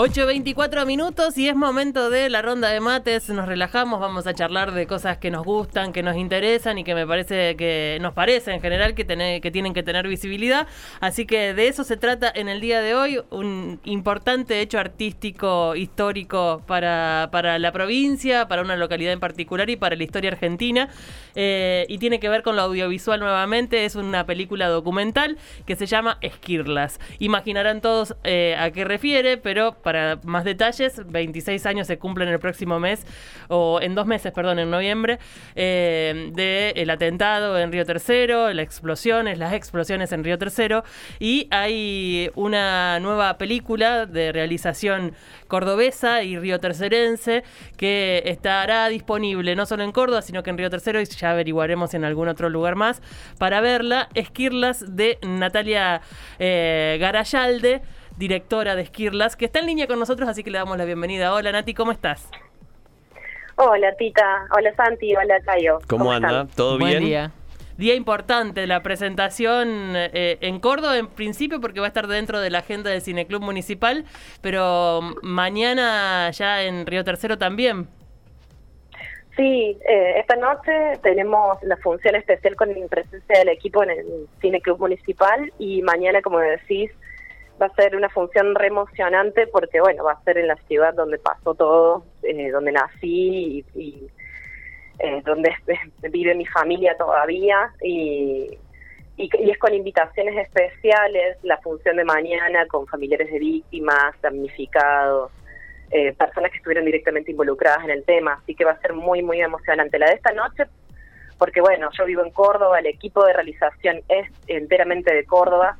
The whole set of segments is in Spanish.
8.24 minutos y es momento de la ronda de mates. Nos relajamos, vamos a charlar de cosas que nos gustan, que nos interesan y que me parece que nos parece en general que, tienen que tener visibilidad. Así que de eso se trata en el día de hoy. Un importante hecho artístico, histórico para, para la provincia, para una localidad en particular y para la historia argentina. Eh, y tiene que ver con lo audiovisual nuevamente. Es una película documental que se llama Esquirlas. Imaginarán todos eh, a qué refiere, pero para más detalles, 26 años se cumplen el próximo mes, o en dos meses, perdón, en noviembre, eh, del atentado en Río Tercero, las explosiones, las explosiones en Río Tercero, y hay una nueva película de realización cordobesa y río tercerense que estará disponible no solo en Córdoba, sino que en Río Tercero y ya averiguaremos en algún otro lugar más para verla. Esquirlas de Natalia eh, Garayalde directora de Esquirlas, que está en línea con nosotros, así que le damos la bienvenida. Hola Nati, ¿cómo estás? Hola Tita, hola Santi, hola Cayo. ¿Cómo, anda? ¿Todo bien? Día. Día importante, la presentación eh, en Córdoba en principio porque va a estar dentro de la agenda del Cineclub Municipal, pero mañana ya en Río Tercero también. Sí, eh, esta noche tenemos la función especial con la presencia del equipo en el Cineclub Municipal y mañana, como decís, va a ser una función re emocionante porque, bueno, va a ser en la ciudad donde pasó todo, eh, donde nací y, eh, donde vive mi familia todavía y, y, es con invitaciones especiales, la función de mañana con familiares de víctimas, damnificados, eh, personas que estuvieron directamente involucradas en el tema, así que va a ser muy, muy emocionante. La de esta noche, porque bueno, yo vivo en Córdoba, el equipo de realización es enteramente de Córdoba,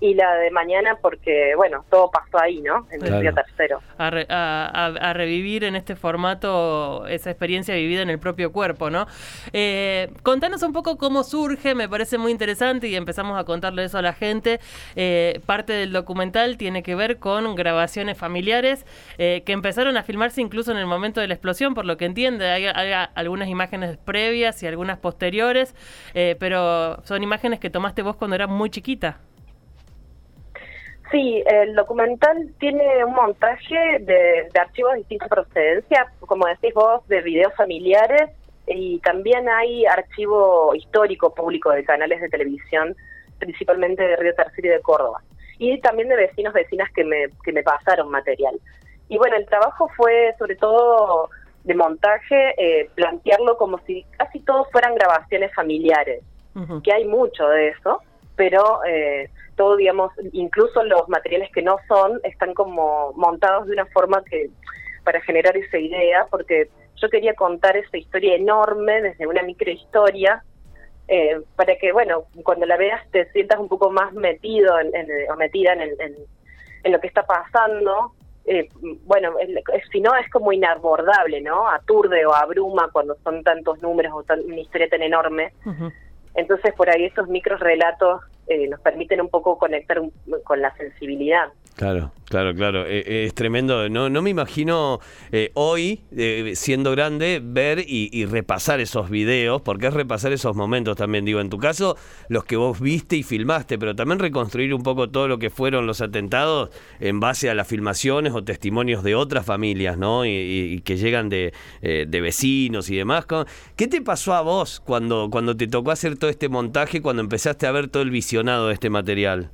y la de mañana porque, bueno, todo pasó ahí, ¿no? En el día tercero. A, revivir en este formato esa experiencia vivida en el propio cuerpo, ¿no? Eh, contanos un poco cómo surge, me parece muy interesante y empezamos a contarle eso a la gente. Eh, parte del documental tiene que ver con grabaciones familiares eh, que empezaron a filmarse incluso en el momento de la explosión, por lo que entiende. Hay, hay algunas imágenes previas y algunas posteriores, pero son imágenes que tomaste vos cuando eras muy chiquita. Sí, el documental tiene un montaje de, archivos de distinta procedencia, como decís vos, de videos familiares y también hay archivo histórico público de canales de televisión, principalmente de Río Tercero y de Córdoba. Y también de vecinos, vecinas que me, que me pasaron material. Y bueno, el trabajo fue sobre todo de montaje, eh, plantearlo como si casi todos fueran grabaciones familiares, que hay mucho de eso, pero... Eh, todo, digamos, incluso los materiales que no son, están como montados de una forma que para generar esa idea, porque yo quería contar esa historia enorme desde una microhistoria, eh, para que, bueno, cuando la veas te sientas un poco más metido en, o metida en, en, lo que está pasando. Eh, bueno, si no es como inabordable, ¿no? Aturde o abruma cuando son tantos números o tan, una historia tan enorme. Entonces, por ahí esos micro relatos eh, nos permiten un poco conectar con la sensibilidad. Claro, claro, claro. Eh, eh, es tremendo. No, no me imagino hoy, siendo grande, ver y, repasar esos videos, porque es repasar esos momentos también. Digo, en tu caso, los que vos viste y filmaste, pero también reconstruir un poco todo lo que fueron los atentados en base a las filmaciones o testimonios de otras familias, ¿no? Y, que llegan de, de, vecinos y demás. ¿Qué te pasó a vos cuando, cuando te tocó hacer todo este montaje, cuando empezaste a ver todo el de este material?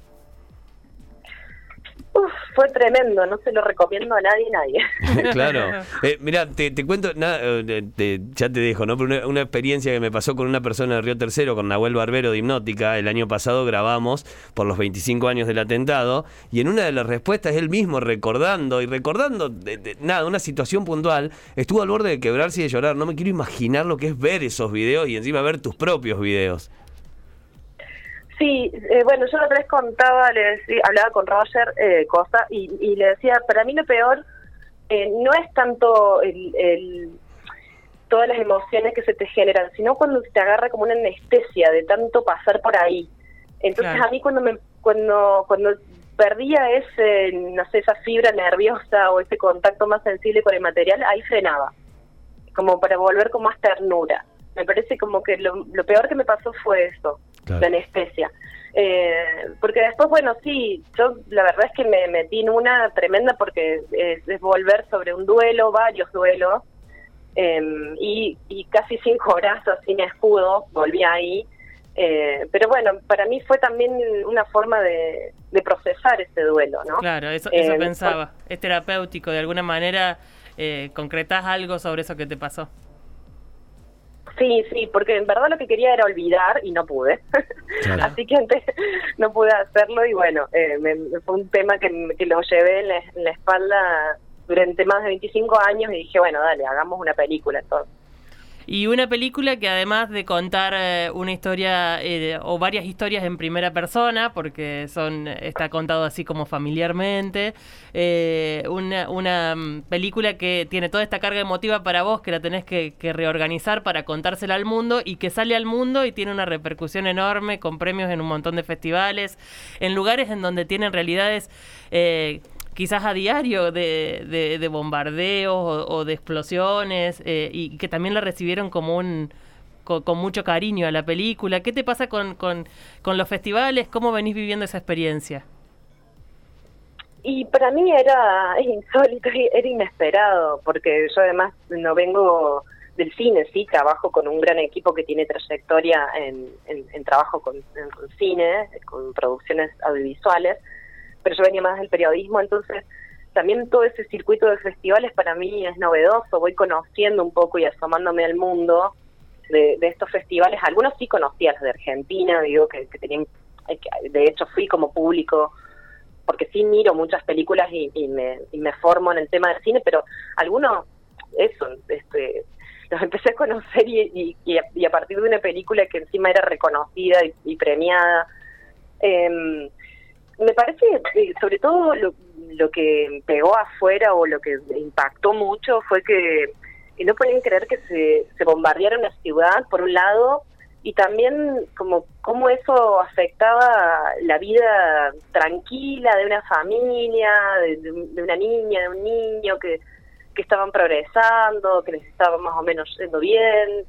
fue tremendo, no se lo recomiendo a nadie, nadie. claro. Eh, mira, te, cuento, eh, ya te dejo, ¿no? Pero una, experiencia que me pasó con una persona de Río Tercero, con Nahuel Barbero de Hipnótica, el año pasado grabamos por los 25 años del atentado, y en una de las respuestas él mismo recordando y recordando, nada, una situación puntual, estuvo al borde de quebrarse y de llorar. No me quiero imaginar lo que es ver esos videos y encima ver tus propios videos. Sí, eh, bueno, yo la otra vez contaba, le decía, hablaba con Roger eh, cosa y, le decía, para mí lo peor eh, no es tanto el, todas las emociones que se te generan, sino cuando te agarra como una anestesia de tanto pasar por ahí. Entonces a mí cuando me cuando cuando perdía ese no sé esa fibra nerviosa o ese contacto más sensible con el material, ahí frenaba, como para volver con más ternura. Me parece como que lo, peor que me pasó fue eso, la anestesia. Eh, porque después, bueno, sí, yo la verdad es que me metí en una tremenda porque es, volver sobre un duelo, varios duelos, em, y, y casi cinco horas sin escudo, volví ahí. Eh, pero bueno, para mí fue también una forma de, procesar ese duelo, ¿no? Claro, eso, eso eh, pensaba. Es terapéutico, de alguna manera eh, concretás algo sobre eso que te pasó. Sí, sí, porque en verdad lo que quería era olvidar y no pude. Así que antes no pude hacerlo y bueno, eh, fue un tema que, lo llevé en la, en la, espalda durante más de 25 años y dije, bueno, dale, hagamos una película entonces. Y una película que además de contar eh, una historia eh, o varias historias en primera persona, porque son está contado así como familiarmente, eh, una, una, mm, película que tiene toda esta carga emotiva para vos, que la tenés que, que, reorganizar para contársela al mundo y que sale al mundo y tiene una repercusión enorme con premios en un montón de festivales, en lugares en donde tienen realidades quizás a diario de, de, bombardeos o, de explosiones eh, y que también la recibieron como un con, mucho cariño a la película. ¿Qué te pasa con, con, los festivales? ¿Cómo venís viviendo esa experiencia? Y para mí era insólito, era inesperado, porque yo además no vengo del cine, sí, trabajo con un gran equipo que tiene trayectoria en, en, trabajo con, con, cine, con producciones audiovisuales, pero yo venía más del periodismo, entonces también todo ese circuito de festivales para mí es novedoso, voy conociendo un poco y asomándome al mundo de, estos festivales, algunos sí conocía los de Argentina, digo que, tenían, de hecho fui como público porque sí miro muchas películas y, me, formo en el tema del cine, pero algunos, eso, este, los empecé a conocer y, a, partir de una película que encima era reconocida y, premiada. Eh, me parece, sobre todo lo, que pegó afuera o lo que impactó mucho fue que, no pueden creer que se, se bombardeara una ciudad, por un lado, y también como cómo eso afectaba la vida tranquila de una familia, de, una niña, de un niño que, que estaban progresando, que les estaba más o menos yendo bien,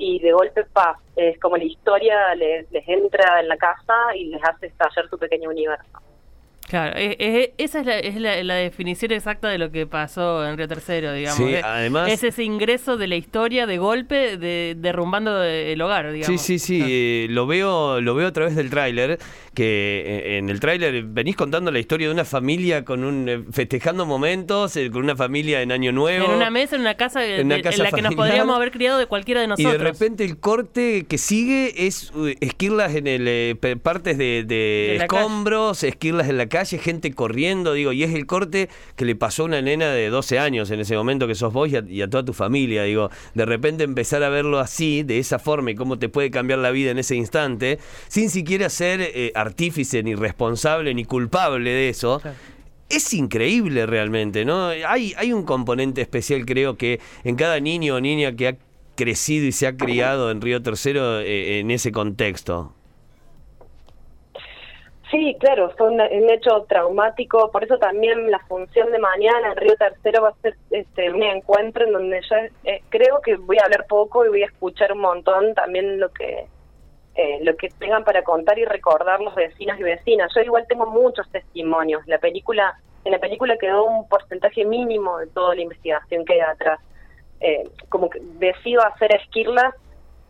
y de golpe, pa, es como la historia les, entra en la casa y les hace estallar su pequeño universo. Claro, esa es, la, es la, definición exacta de lo que pasó en Río Tercero, digamos. Sí, además... Es ese ingreso de la historia de golpe, de, derrumbando el hogar, digamos. Sí, sí, sí, eh, lo, veo, lo veo a través del tráiler, que eh, en el tráiler venís contando la historia de una familia con un eh, festejando momentos, con una familia en Año Nuevo. En una mesa, en una casa, en, la que nos podríamos haber criado de cualquiera de nosotros. Y de repente el corte que sigue es esquirlas en el partes de, escombros, esquirlas en la calle gente corriendo, digo, y es el corte que le pasó a una nena de 12 años en ese momento que sos vos y a, toda tu familia, digo, de repente empezar a verlo así, de esa forma y cómo te puede cambiar la vida en ese instante, sin siquiera ser eh, artífice, ni responsable, ni culpable de eso. Es increíble realmente, ¿no? Hay, hay un componente especial, creo que en cada niño o niña que ha crecido y se ha criado en Río Tercero eh, en ese contexto. Sí, claro, fue un, hecho traumático, por eso también la función de mañana en Río Tercero va a ser este, un encuentro en donde yo eh, creo que voy a hablar poco y voy a escuchar un montón también lo que eh, lo que tengan para contar y recordar los vecinos y vecinas. Yo igual tengo muchos testimonios. La película en la película quedó un porcentaje mínimo de toda la investigación que hay atrás. Eh, como que decido hacer esquirlas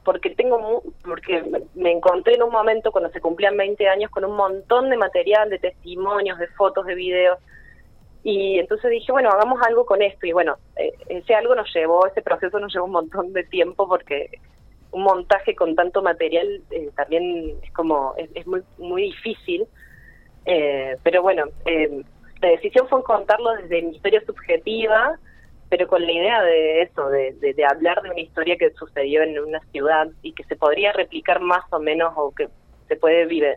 porque tengo porque me encontré en un momento cuando se cumplían 20 años con un montón de material, de testimonios, de fotos, de videos y entonces dije, bueno, hagamos algo con esto y bueno, eh, ese algo nos llevó, ese proceso nos llevó un montón de tiempo porque un montaje con tanto material eh, también es como es, muy muy difícil eh, pero bueno la decisión fue contarlo desde mi historia subjetiva pero con la idea de eso, de, de, hablar de una historia que sucedió en una ciudad y que se podría replicar más o menos o que se puede vivir,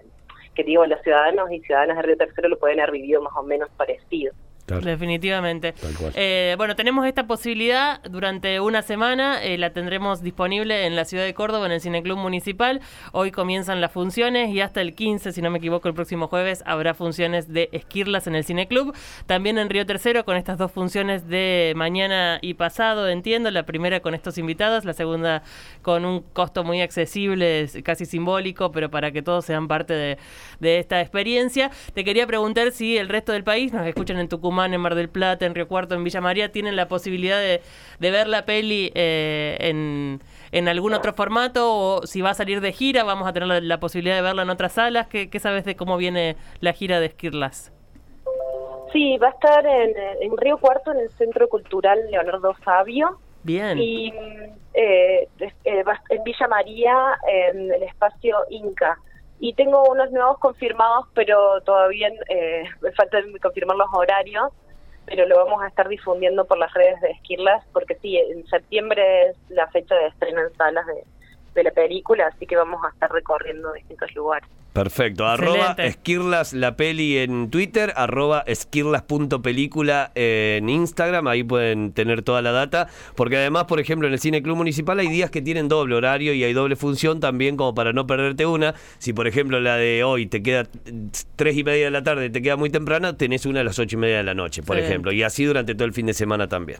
que digo, los ciudadanos y ciudadanas de Río Tercero lo pueden haber vivido más o menos parecido. Definitivamente. Eh, bueno, tenemos esta posibilidad durante una semana, eh, la tendremos disponible en la ciudad de Córdoba, en el Cineclub Municipal. Hoy comienzan las funciones y hasta el 15, si no me equivoco, el próximo jueves habrá funciones de Esquirlas en el Cineclub. También en Río Tercero con estas dos funciones de mañana y pasado, entiendo. La primera con estos invitados, la segunda con un costo muy accesible, casi simbólico, pero para que todos sean parte de, de esta experiencia. Te quería preguntar si el resto del país nos escuchan en Tucumán en Mar del Plata, en Río Cuarto, en Villa María, tienen la posibilidad de, ver la peli eh, en, algún otro formato o si va a salir de gira, vamos a tener la, posibilidad de verla en otras salas. ¿Qué, sabes de cómo viene la gira de Esquirlas? Sí, va a estar en, Río Cuarto, en el Centro Cultural Leonardo Fabio. Bien. Y eh, eh, en Villa María, en el espacio Inca y tengo unos nuevos confirmados, pero todavía eh, me falta confirmar los horarios, pero lo vamos a estar difundiendo por las redes de Esquirlas, porque sí, en septiembre es la fecha de estreno en salas de, de la película, así que vamos a estar recorriendo distintos lugares. Perfecto. Arroba Esquirlas la peli en Twitter, arroba esquirlas.película en Instagram, ahí pueden tener toda la data, porque además, por ejemplo, en el Cine Club Municipal hay días que tienen doble horario y hay doble función también como para no perderte una. Si por ejemplo la de hoy te queda tres y media de la tarde, te queda muy temprana, tenés una a las ocho y media de la noche, por ejemplo, y así durante todo el fin de semana también.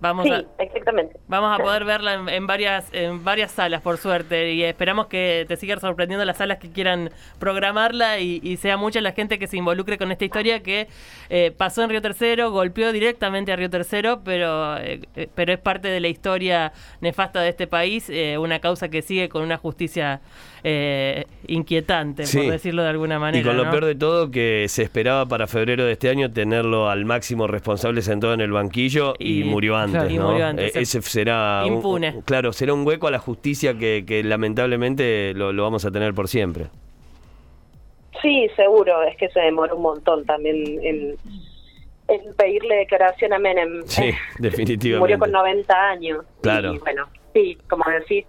Vamos sí, a, exactamente. Vamos a poder verla en, varias en varias salas, por suerte, y esperamos que te sigan sorprendiendo las salas que quieran programarla y, sea mucha la gente que se involucre con esta historia que eh, pasó en Río Tercero, golpeó directamente a Río Tercero, pero, eh, eh, pero es parte de la historia nefasta de este país, una causa que sigue con una justicia inquietante, por decirlo de alguna manera. Y con lo peor de todo, que se esperaba para febrero de este año tenerlo al máximo responsable sentado en el banquillo y murió antes. E-, ese será impune. claro, será un hueco a la justicia que, lamentablemente lo, vamos a tener por siempre. Sí, seguro, es que se demoró un montón también en, pedirle declaración a Menem. Sí, definitivamente. Murió con 90 años. Claro. Y, bueno, sí, como decís,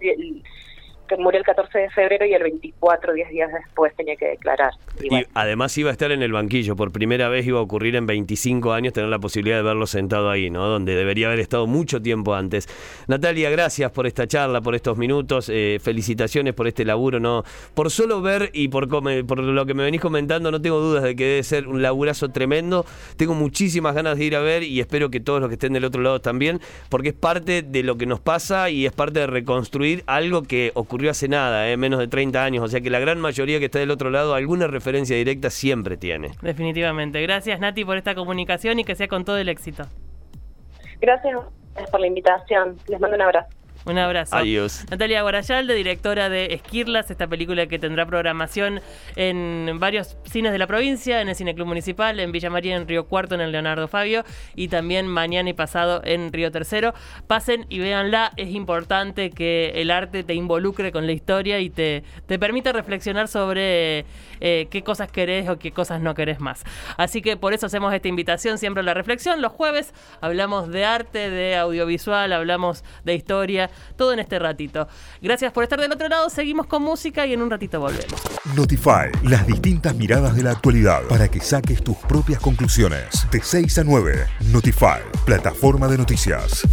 murió el 14 de febrero y el 24, 10 días después tenía que declarar. Y, además iba a estar en el banquillo, por primera vez iba a ocurrir en 25 años tener la posibilidad de verlo sentado ahí, ¿no? Donde debería haber estado mucho tiempo antes. Natalia, gracias por esta charla, por estos minutos, eh, felicitaciones por este laburo, ¿no? Por solo ver y por, por lo que me venís comentando, no tengo dudas de que debe ser un laburazo tremendo. Tengo muchísimas ganas de ir a ver y espero que todos los que estén del otro lado también, porque es parte de lo que nos pasa y es parte de reconstruir algo que ocurrió hace nada, ¿eh? menos de 30 años, o sea que la gran mayoría que está del otro lado alguna referencia directa siempre tiene. Definitivamente. Gracias Nati por esta comunicación y que sea con todo el éxito. Gracias por la invitación. Les mando un abrazo. Un abrazo. Adiós. Natalia Guarayalde, directora de Esquirlas, esta película que tendrá programación en varios cines de la provincia, en el Cine Club Municipal, en Villa María, en Río Cuarto, en el Leonardo Fabio, y también mañana y pasado en Río Tercero. Pasen y véanla, es importante que el arte te involucre con la historia y te, te permita reflexionar sobre eh, qué cosas querés o qué cosas no querés más. Así que por eso hacemos esta invitación siempre a la reflexión. Los jueves hablamos de arte, de audiovisual, hablamos de todo en este ratito. Gracias por estar del otro lado, seguimos con música y en un ratito volvemos. Notify, las distintas miradas de la actualidad para que saques tus propias conclusiones. De 6 a 9, Notify, plataforma de noticias.